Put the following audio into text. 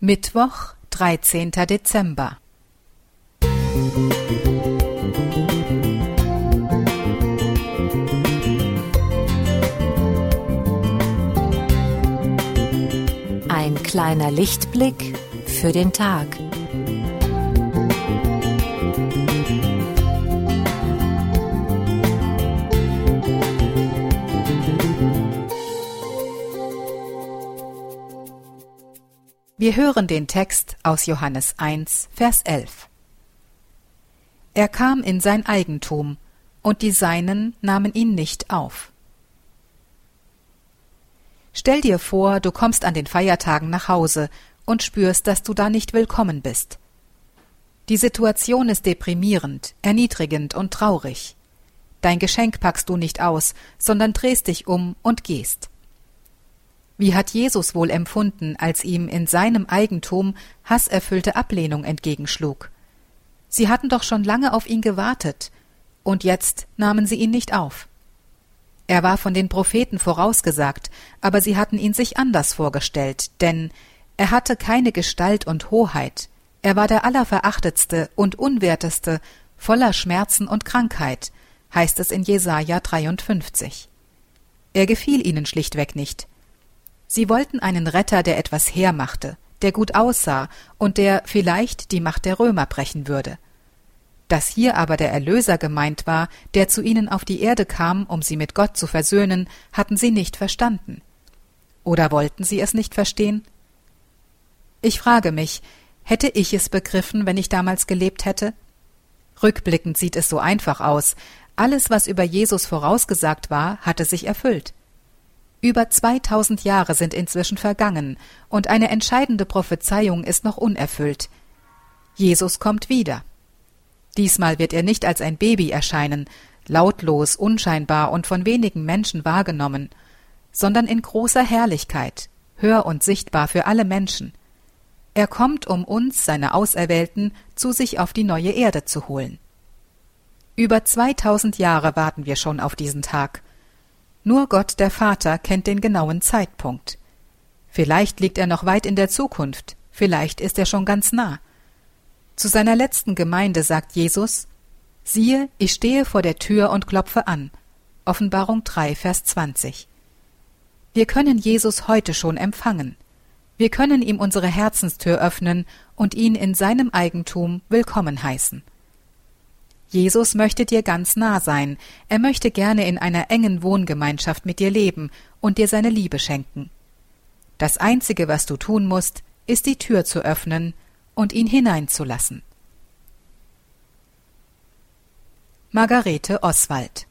Mittwoch, 13. Dezember. Ein kleiner Lichtblick für den Tag. Wir hören den Text aus Johannes 1, Vers 11. Er kam in sein Eigentum, und die Seinen nahmen ihn nicht auf. Stell dir vor, du kommst an den Feiertagen nach Hause und spürst, dass du da nicht willkommen bist. Die Situation ist deprimierend, erniedrigend und traurig. Dein Geschenk packst du nicht aus, sondern drehst dich um und gehst. Wie hat Jesus wohl empfunden, als ihm in seinem Eigentum hasserfüllte Ablehnung entgegenschlug? Sie hatten doch schon lange auf ihn gewartet, und jetzt nahmen sie ihn nicht auf. Er war von den Propheten vorausgesagt, aber sie hatten ihn sich anders vorgestellt, denn er hatte keine Gestalt und Hoheit, er war der allerverachtetste und unwerteste, voller Schmerzen und Krankheit, heißt es in Jesaja 53. Er gefiel ihnen schlichtweg nicht, Sie wollten einen Retter, der etwas hermachte, der gut aussah und der vielleicht die Macht der Römer brechen würde. Dass hier aber der Erlöser gemeint war, der zu ihnen auf die Erde kam, um sie mit Gott zu versöhnen, hatten sie nicht verstanden. Oder wollten sie es nicht verstehen? Ich frage mich, hätte ich es begriffen, wenn ich damals gelebt hätte? Rückblickend sieht es so einfach aus. Alles, was über Jesus vorausgesagt war, hatte sich erfüllt. Über 2000 Jahre sind inzwischen vergangen und eine entscheidende Prophezeiung ist noch unerfüllt. Jesus kommt wieder. Diesmal wird er nicht als ein Baby erscheinen, lautlos, unscheinbar und von wenigen Menschen wahrgenommen, sondern in großer Herrlichkeit, hör und sichtbar für alle Menschen. Er kommt, um uns, seine Auserwählten, zu sich auf die neue Erde zu holen. Über 2000 Jahre warten wir schon auf diesen Tag. Nur Gott der Vater kennt den genauen Zeitpunkt. Vielleicht liegt er noch weit in der Zukunft, vielleicht ist er schon ganz nah. Zu seiner letzten Gemeinde sagt Jesus Siehe, ich stehe vor der Tür und klopfe an. Offenbarung 3, Vers 20. Wir können Jesus heute schon empfangen. Wir können ihm unsere Herzenstür öffnen und ihn in seinem Eigentum willkommen heißen. Jesus möchte dir ganz nah sein, er möchte gerne in einer engen Wohngemeinschaft mit dir leben und dir seine Liebe schenken. Das Einzige, was du tun musst, ist die Tür zu öffnen und ihn hineinzulassen. Margarete Oswald